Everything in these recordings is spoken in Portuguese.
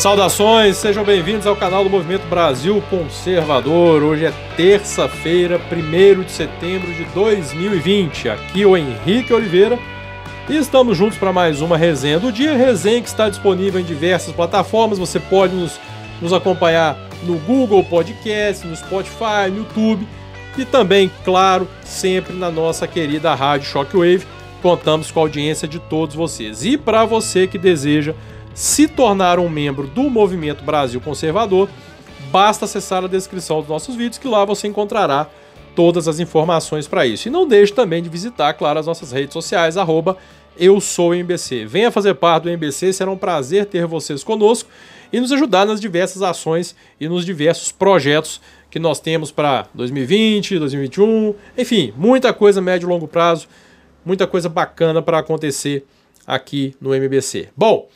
Saudações, sejam bem-vindos ao canal do Movimento Brasil Conservador. Hoje é terça-feira, 1 de setembro de 2020. Aqui o Henrique Oliveira e estamos juntos para mais uma resenha do dia. Resenha que está disponível em diversas plataformas. Você pode nos, nos acompanhar no Google Podcast, no Spotify, no YouTube e também, claro, sempre na nossa querida Rádio Shockwave. Contamos com a audiência de todos vocês. E para você que deseja se tornar um membro do Movimento Brasil Conservador, basta acessar a descrição dos nossos vídeos que lá você encontrará todas as informações para isso. E não deixe também de visitar, claro, as nossas redes sociais, arroba eu sou o MBC. Venha fazer parte do MBC, será um prazer ter vocês conosco e nos ajudar nas diversas ações e nos diversos projetos que nós temos para 2020, 2021, enfim, muita coisa médio e longo prazo, muita coisa bacana para acontecer aqui no MBC. Bom,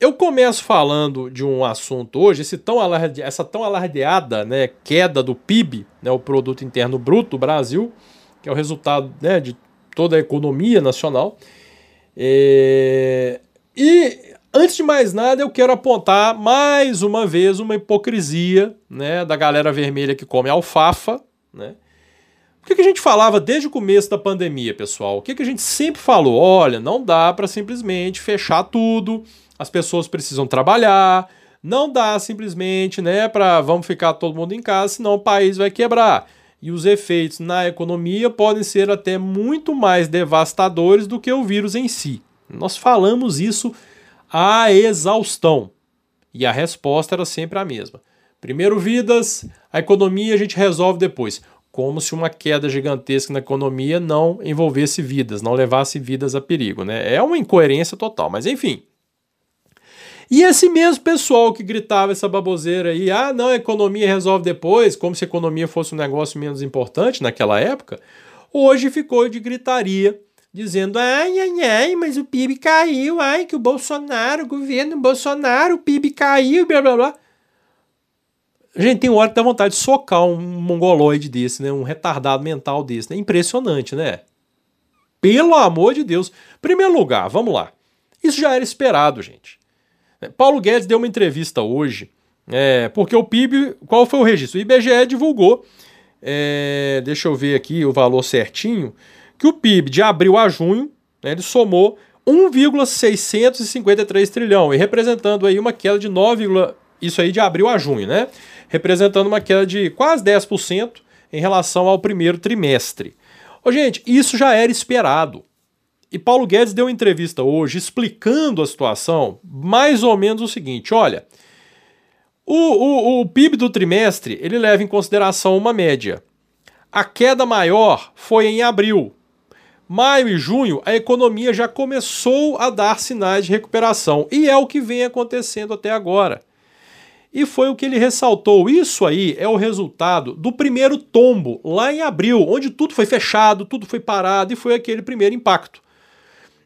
eu começo falando de um assunto hoje, esse tão alarde, essa tão alardeada né, queda do PIB, né, o Produto Interno Bruto do Brasil, que é o resultado né, de toda a economia nacional. É... E antes de mais nada, eu quero apontar mais uma vez uma hipocrisia né, da galera vermelha que come alfafa. Né? O que, que a gente falava desde o começo da pandemia, pessoal? O que, que a gente sempre falou? Olha, não dá para simplesmente fechar tudo as pessoas precisam trabalhar, não dá simplesmente, né, para vamos ficar todo mundo em casa, senão o país vai quebrar. E os efeitos na economia podem ser até muito mais devastadores do que o vírus em si. Nós falamos isso à exaustão. E a resposta era sempre a mesma. Primeiro, vidas, a economia a gente resolve depois. Como se uma queda gigantesca na economia não envolvesse vidas, não levasse vidas a perigo. Né? É uma incoerência total, mas enfim. E esse mesmo pessoal que gritava essa baboseira aí, ah, não, economia resolve depois, como se economia fosse um negócio menos importante naquela época, hoje ficou de gritaria, dizendo, ai, ai, ai, mas o PIB caiu, ai, que o Bolsonaro, o governo Bolsonaro, o PIB caiu, blá, blá, blá. Gente, tem hora que dá vontade de socar um mongoloide desse, né? Um retardado mental desse, né? Impressionante, né? Pelo amor de Deus. Primeiro lugar, vamos lá. Isso já era esperado, gente. Paulo Guedes deu uma entrevista hoje, é, porque o PIB, qual foi o registro? O IBGE divulgou, é, deixa eu ver aqui o valor certinho, que o PIB de abril a junho, né, ele somou 1,653 trilhão, e representando aí uma queda de 9, isso aí de abril a junho, né? Representando uma queda de quase 10% em relação ao primeiro trimestre. Ô, gente, isso já era esperado. E Paulo Guedes deu uma entrevista hoje explicando a situação, mais ou menos o seguinte: olha, o, o, o PIB do trimestre ele leva em consideração uma média. A queda maior foi em abril. Maio e junho, a economia já começou a dar sinais de recuperação. E é o que vem acontecendo até agora. E foi o que ele ressaltou. Isso aí é o resultado do primeiro tombo, lá em abril, onde tudo foi fechado, tudo foi parado e foi aquele primeiro impacto.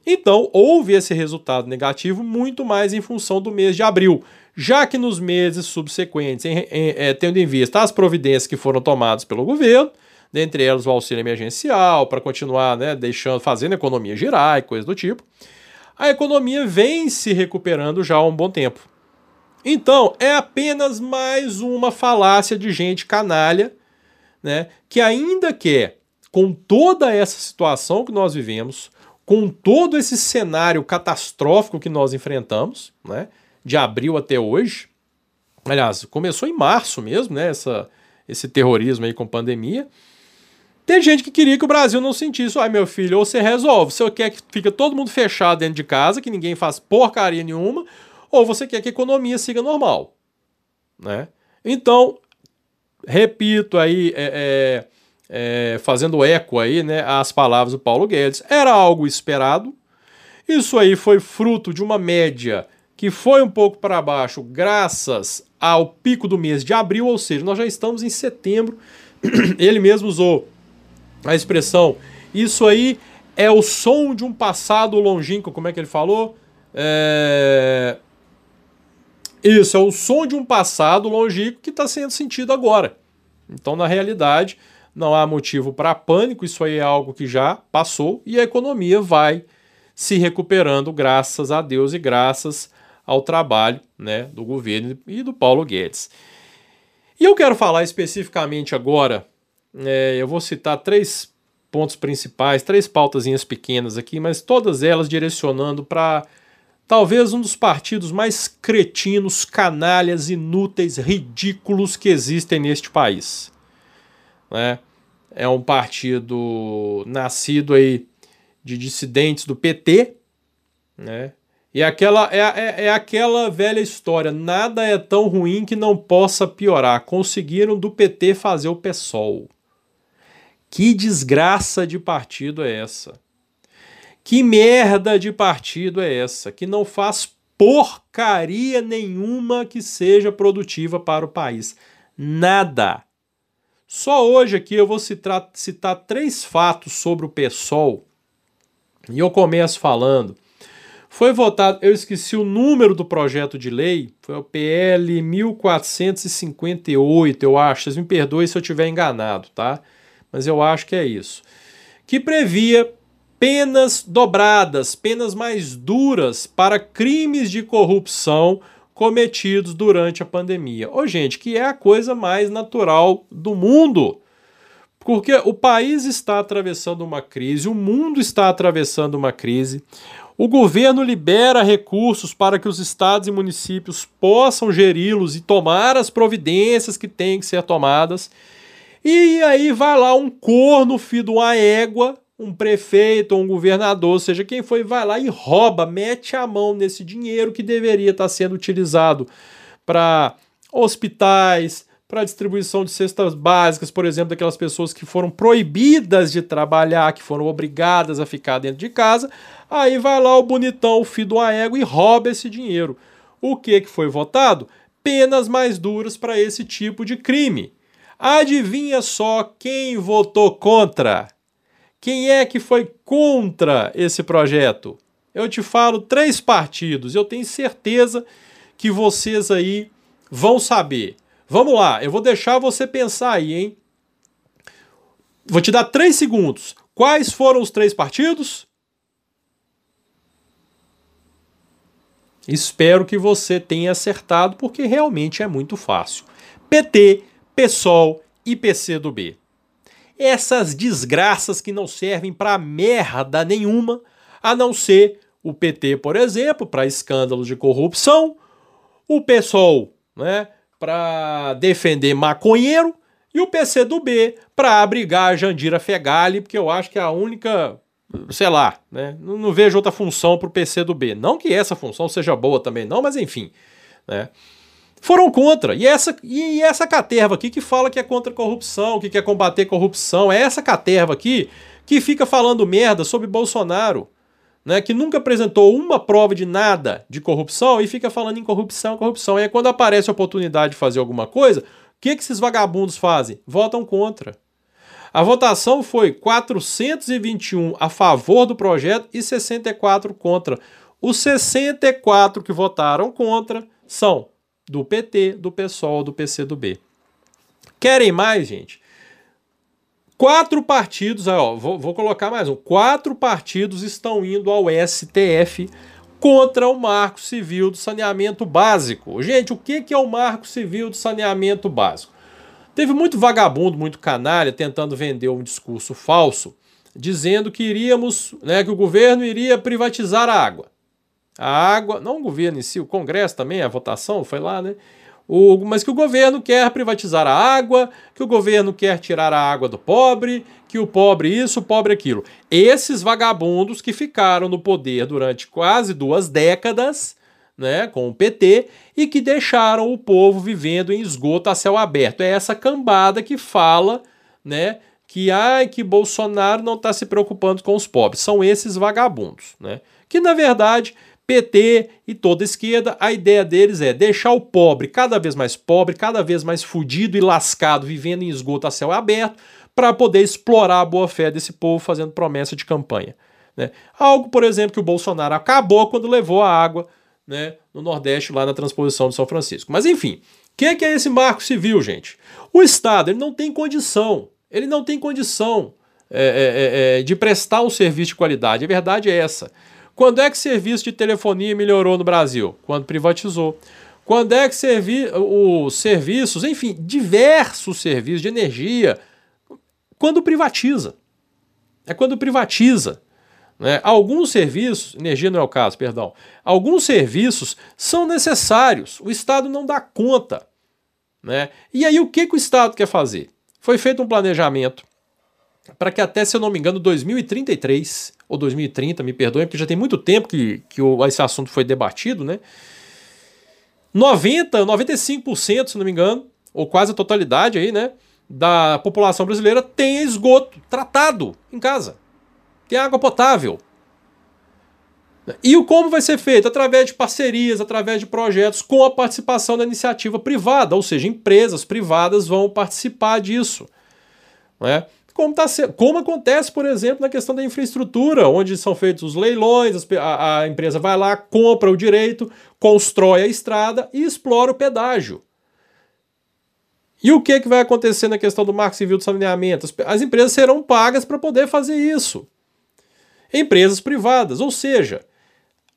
Então, houve esse resultado negativo muito mais em função do mês de abril, já que nos meses subsequentes, em, em, é, tendo em vista as providências que foram tomadas pelo governo, dentre elas o auxílio emergencial, para continuar né, deixando, fazendo a economia girar e coisas do tipo, a economia vem se recuperando já há um bom tempo. Então, é apenas mais uma falácia de gente canalha, né, que ainda quer, com toda essa situação que nós vivemos, com todo esse cenário catastrófico que nós enfrentamos, né, de abril até hoje, aliás, começou em março mesmo, né, essa, esse terrorismo aí com pandemia, tem gente que queria que o Brasil não sentisse, ai meu filho, ou você resolve, você quer que fica todo mundo fechado dentro de casa, que ninguém faz porcaria nenhuma, ou você quer que a economia siga normal, né? Então, repito aí, é, é é, fazendo eco aí, né, às palavras do Paulo Guedes. Era algo esperado. Isso aí foi fruto de uma média que foi um pouco para baixo graças ao pico do mês de abril, ou seja, nós já estamos em setembro. Ele mesmo usou a expressão isso aí é o som de um passado longínquo, como é que ele falou? É... Isso, é o som de um passado longínquo que está sendo sentido agora. Então, na realidade, não há motivo para pânico, isso aí é algo que já passou e a economia vai se recuperando, graças a Deus e graças ao trabalho né, do governo e do Paulo Guedes. E eu quero falar especificamente agora, é, eu vou citar três pontos principais, três pautazinhas pequenas aqui, mas todas elas direcionando para talvez um dos partidos mais cretinos, canalhas, inúteis, ridículos que existem neste país. Né? É um partido nascido aí de dissidentes do PT, né? E aquela é, é, é, aquela velha história: nada é tão ruim que não possa piorar. Conseguiram do PT fazer o PSOL. Que desgraça de partido é essa? Que merda de partido é essa? Que não faz porcaria nenhuma que seja produtiva para o país. Nada. Só hoje aqui eu vou citar, citar três fatos sobre o PSOL. E eu começo falando foi votado, eu esqueci o número do projeto de lei, foi o PL 1458, eu acho. Vocês me perdoem se eu estiver enganado, tá? Mas eu acho que é isso. Que previa penas dobradas, penas mais duras para crimes de corrupção cometidos durante a pandemia. Ô, gente, que é a coisa mais natural do mundo. Porque o país está atravessando uma crise, o mundo está atravessando uma crise. O governo libera recursos para que os estados e municípios possam geri-los e tomar as providências que têm que ser tomadas. E aí vai lá um corno, filho de uma égua, um prefeito ou um governador, seja quem foi, vai lá e rouba, mete a mão nesse dinheiro que deveria estar sendo utilizado para hospitais, para distribuição de cestas básicas, por exemplo, daquelas pessoas que foram proibidas de trabalhar, que foram obrigadas a ficar dentro de casa. Aí vai lá o bonitão, o filho do égua, e rouba esse dinheiro. O que, que foi votado? Penas mais duras para esse tipo de crime. Adivinha só quem votou contra? Quem é que foi contra esse projeto? Eu te falo três partidos. Eu tenho certeza que vocês aí vão saber. Vamos lá, eu vou deixar você pensar aí, hein? Vou te dar três segundos. Quais foram os três partidos? Espero que você tenha acertado, porque realmente é muito fácil. PT, PSOL e PCdoB. Essas desgraças que não servem para merda nenhuma, a não ser o PT, por exemplo, para escândalos de corrupção, o PSOL, né, para defender maconheiro e o PCdoB para abrigar a Jandira Fegali, porque eu acho que é a única, sei lá, né? Não, não vejo outra função para o PCdoB. Não que essa função seja boa também, não, mas enfim, né? Foram contra. E essa, e essa caterva aqui que fala que é contra a corrupção, que quer combater corrupção, é essa caterva aqui que fica falando merda sobre Bolsonaro né, que nunca apresentou uma prova de nada de corrupção e fica falando em corrupção, corrupção. E aí, quando aparece a oportunidade de fazer alguma coisa, o que, que esses vagabundos fazem? Votam contra. A votação foi 421 a favor do projeto e 64 contra. Os 64 que votaram contra são do PT, do PSOL, do PCdoB. Querem mais, gente? Quatro partidos, ó, vou, vou colocar mais um. Quatro partidos estão indo ao STF contra o Marco Civil do Saneamento Básico. Gente, o que é o Marco Civil do Saneamento Básico? Teve muito vagabundo, muito canalha tentando vender um discurso falso, dizendo que iríamos, né, que o governo iria privatizar a água. A água, não o governo em si, o Congresso também, a votação foi lá, né? O, mas que o governo quer privatizar a água, que o governo quer tirar a água do pobre, que o pobre isso, o pobre aquilo. Esses vagabundos que ficaram no poder durante quase duas décadas, né, com o PT, e que deixaram o povo vivendo em esgoto a céu aberto. É essa cambada que fala, né, que ai que Bolsonaro não está se preocupando com os pobres. São esses vagabundos, né? Que na verdade PT e toda esquerda, a ideia deles é deixar o pobre cada vez mais pobre, cada vez mais fudido e lascado, vivendo em esgoto a céu aberto, para poder explorar a boa-fé desse povo fazendo promessa de campanha. Né? Algo, por exemplo, que o Bolsonaro acabou quando levou a água né, no Nordeste, lá na transposição de São Francisco. Mas enfim, o que, que é esse marco civil, gente? O Estado ele não tem condição, ele não tem condição é, é, é, é de prestar um serviço de qualidade. A verdade é essa. Quando é que serviço de telefonia melhorou no Brasil? Quando privatizou. Quando é que servi os serviços, enfim, diversos serviços de energia, quando privatiza. É quando privatiza. Né? Alguns serviços, energia não é o caso, perdão, alguns serviços são necessários, o Estado não dá conta. Né? E aí o que, que o Estado quer fazer? Foi feito um planejamento para que até, se eu não me engano, 2033 ou 2030, me perdoem, porque já tem muito tempo que, que esse assunto foi debatido, né? 90, 95%, se não me engano, ou quase a totalidade aí, né, da população brasileira tem esgoto tratado em casa. Tem água potável. E o como vai ser feito? Através de parcerias, através de projetos com a participação da iniciativa privada, ou seja, empresas privadas vão participar disso. Né? Como, tá, como acontece, por exemplo, na questão da infraestrutura, onde são feitos os leilões, a, a empresa vai lá, compra o direito, constrói a estrada e explora o pedágio. E o que, que vai acontecer na questão do Marco Civil de Saneamento? As empresas serão pagas para poder fazer isso. Empresas privadas, ou seja,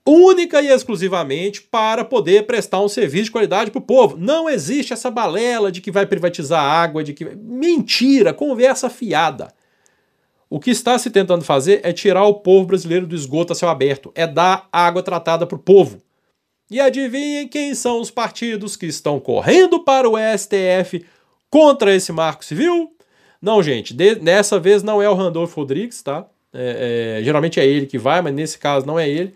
única e exclusivamente para poder prestar um serviço de qualidade para o povo. Não existe essa balela de que vai privatizar a água, de que. Mentira, conversa fiada. O que está se tentando fazer é tirar o povo brasileiro do esgoto a céu aberto, é dar água tratada para o povo. E adivinhem quem são os partidos que estão correndo para o STF contra esse marco civil? Não, gente, de, dessa vez não é o Randolfo Rodrigues, tá? É, é, geralmente é ele que vai, mas nesse caso não é ele.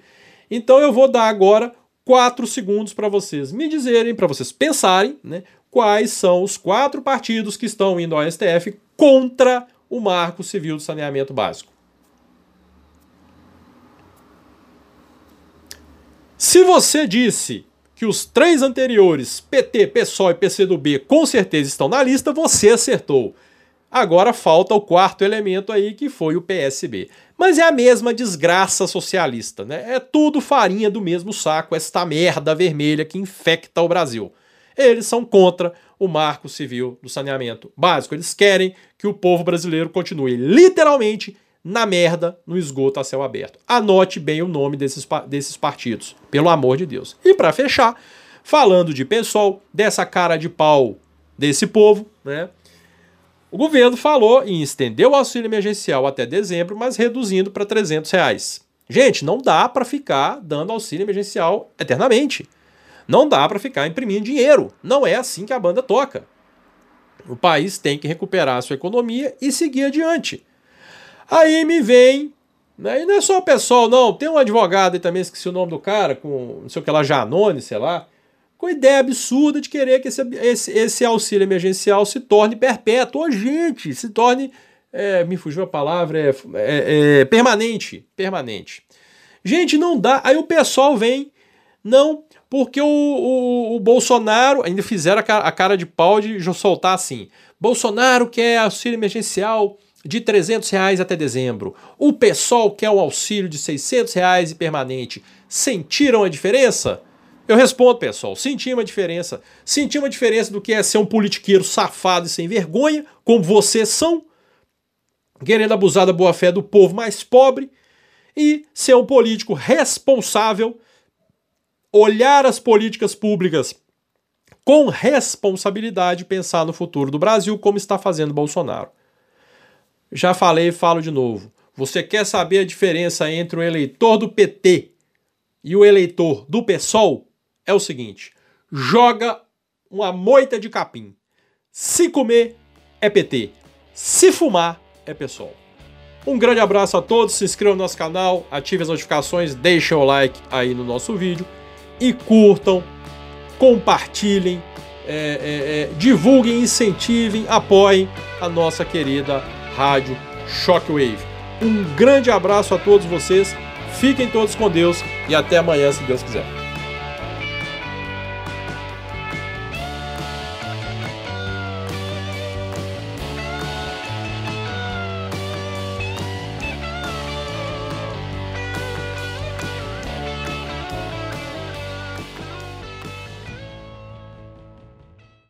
Então eu vou dar agora quatro segundos para vocês me dizerem, para vocês pensarem, né, quais são os quatro partidos que estão indo ao STF contra o Marco Civil de Saneamento Básico. Se você disse que os três anteriores, PT, PSOL e PCdoB, com certeza estão na lista, você acertou. Agora falta o quarto elemento aí, que foi o PSB. Mas é a mesma desgraça socialista, né? É tudo farinha do mesmo saco, esta merda vermelha que infecta o Brasil. Eles são contra o marco civil do saneamento básico. Eles querem que o povo brasileiro continue literalmente na merda no esgoto a céu aberto. Anote bem o nome desses, desses partidos, pelo amor de Deus. E para fechar, falando de PSOL, dessa cara de pau desse povo, né? O governo falou em estender o auxílio emergencial até dezembro, mas reduzindo para 300 reais. Gente, não dá para ficar dando auxílio emergencial eternamente. Não dá para ficar imprimindo dinheiro. Não é assim que a banda toca. O país tem que recuperar a sua economia e seguir adiante. Aí me vem, né, e não é só o pessoal, não, tem um advogado aí também, esqueci o nome do cara, com não sei o que lá, Janone, sei lá, com a ideia absurda de querer que esse, esse, esse auxílio emergencial se torne perpétuo. Ô, gente, se torne. É, me fugiu a palavra, é, é, é, permanente. Permanente. Gente, não dá. Aí o pessoal vem, não, porque o, o, o Bolsonaro, ainda fizeram a, a cara de pau de soltar assim: Bolsonaro quer auxílio emergencial de 300 reais até dezembro. O pessoal quer um auxílio de 600 reais e permanente. Sentiram a diferença? Eu respondo, pessoal, senti uma diferença. Senti uma diferença do que é ser um politiqueiro safado e sem vergonha, como vocês são, querendo abusar da boa-fé do povo mais pobre, e ser um político responsável, olhar as políticas públicas com responsabilidade e pensar no futuro do Brasil, como está fazendo Bolsonaro. Já falei e falo de novo. Você quer saber a diferença entre o eleitor do PT e o eleitor do PSOL? É o seguinte: joga uma moita de capim. Se comer, é PT. Se fumar, é pessoal. Um grande abraço a todos, se inscrevam no nosso canal, ative as notificações, deixem o like aí no nosso vídeo e curtam, compartilhem, é, é, é, divulguem, incentivem, apoiem a nossa querida Rádio Shockwave. Um grande abraço a todos vocês, fiquem todos com Deus e até amanhã, se Deus quiser.